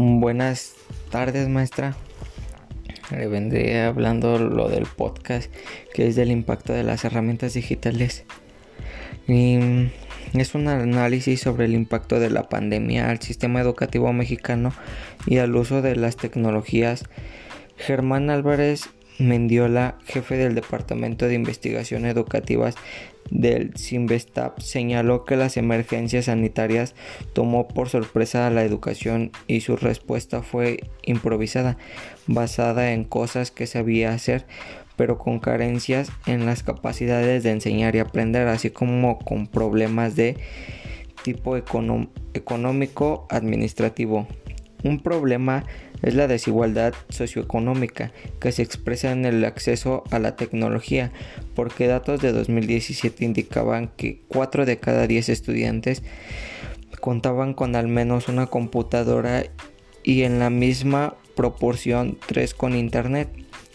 Buenas tardes, maestra. Le vendré hablando lo del podcast, que es del impacto de las herramientas digitales. Y es un análisis sobre el impacto de la pandemia al sistema educativo mexicano y al uso de las tecnologías. Germán Álvarez Mendiola, jefe del Departamento de Investigación Educativas del Sinvestap, señaló que las emergencias sanitarias tomó por sorpresa a la educación y su respuesta fue improvisada, basada en cosas que sabía hacer, pero con carencias en las capacidades de enseñar y aprender, así como con problemas de tipo económico administrativo. Un problema es la desigualdad socioeconómica que se expresa en el acceso a la tecnología, porque datos de 2017 indicaban que 4 de cada 10 estudiantes contaban con al menos una computadora y en la misma proporción 3 con internet.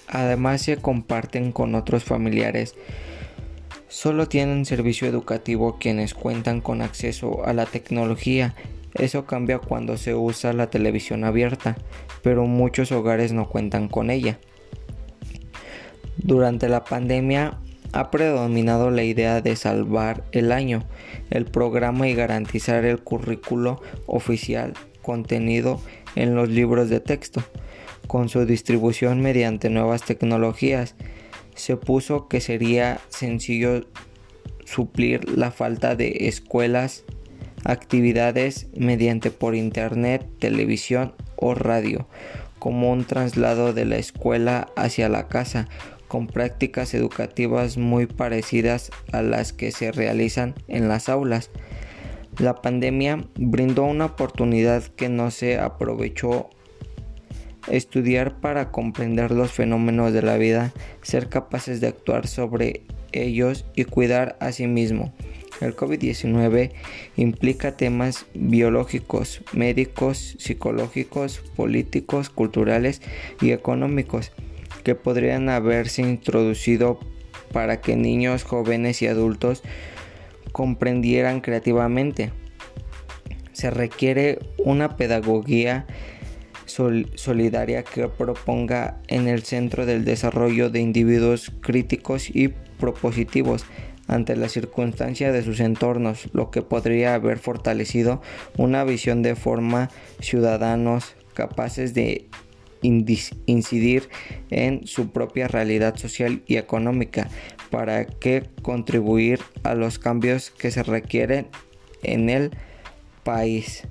Además se comparten con otros familiares. Solo tienen servicio educativo quienes cuentan con acceso a la tecnología eso cambia cuando se usa la televisión abierta, pero muchos hogares no cuentan con ella. Durante la pandemia ha predominado la idea de salvar el año, el programa y garantizar el currículo oficial contenido en los libros de texto. Con su distribución mediante nuevas tecnologías, se puso que sería sencillo suplir la falta de escuelas actividades mediante por internet, televisión o radio, como un traslado de la escuela hacia la casa, con prácticas educativas muy parecidas a las que se realizan en las aulas. La pandemia brindó una oportunidad que no se aprovechó estudiar para comprender los fenómenos de la vida, ser capaces de actuar sobre ellos y cuidar a sí mismo. El COVID-19 implica temas biológicos, médicos, psicológicos, políticos, culturales y económicos que podrían haberse introducido para que niños, jóvenes y adultos comprendieran creativamente. Se requiere una pedagogía solidaria que proponga en el centro del desarrollo de individuos críticos y propositivos ante la circunstancia de sus entornos, lo que podría haber fortalecido una visión de forma ciudadanos capaces de incidir en su propia realidad social y económica para que contribuir a los cambios que se requieren en el país.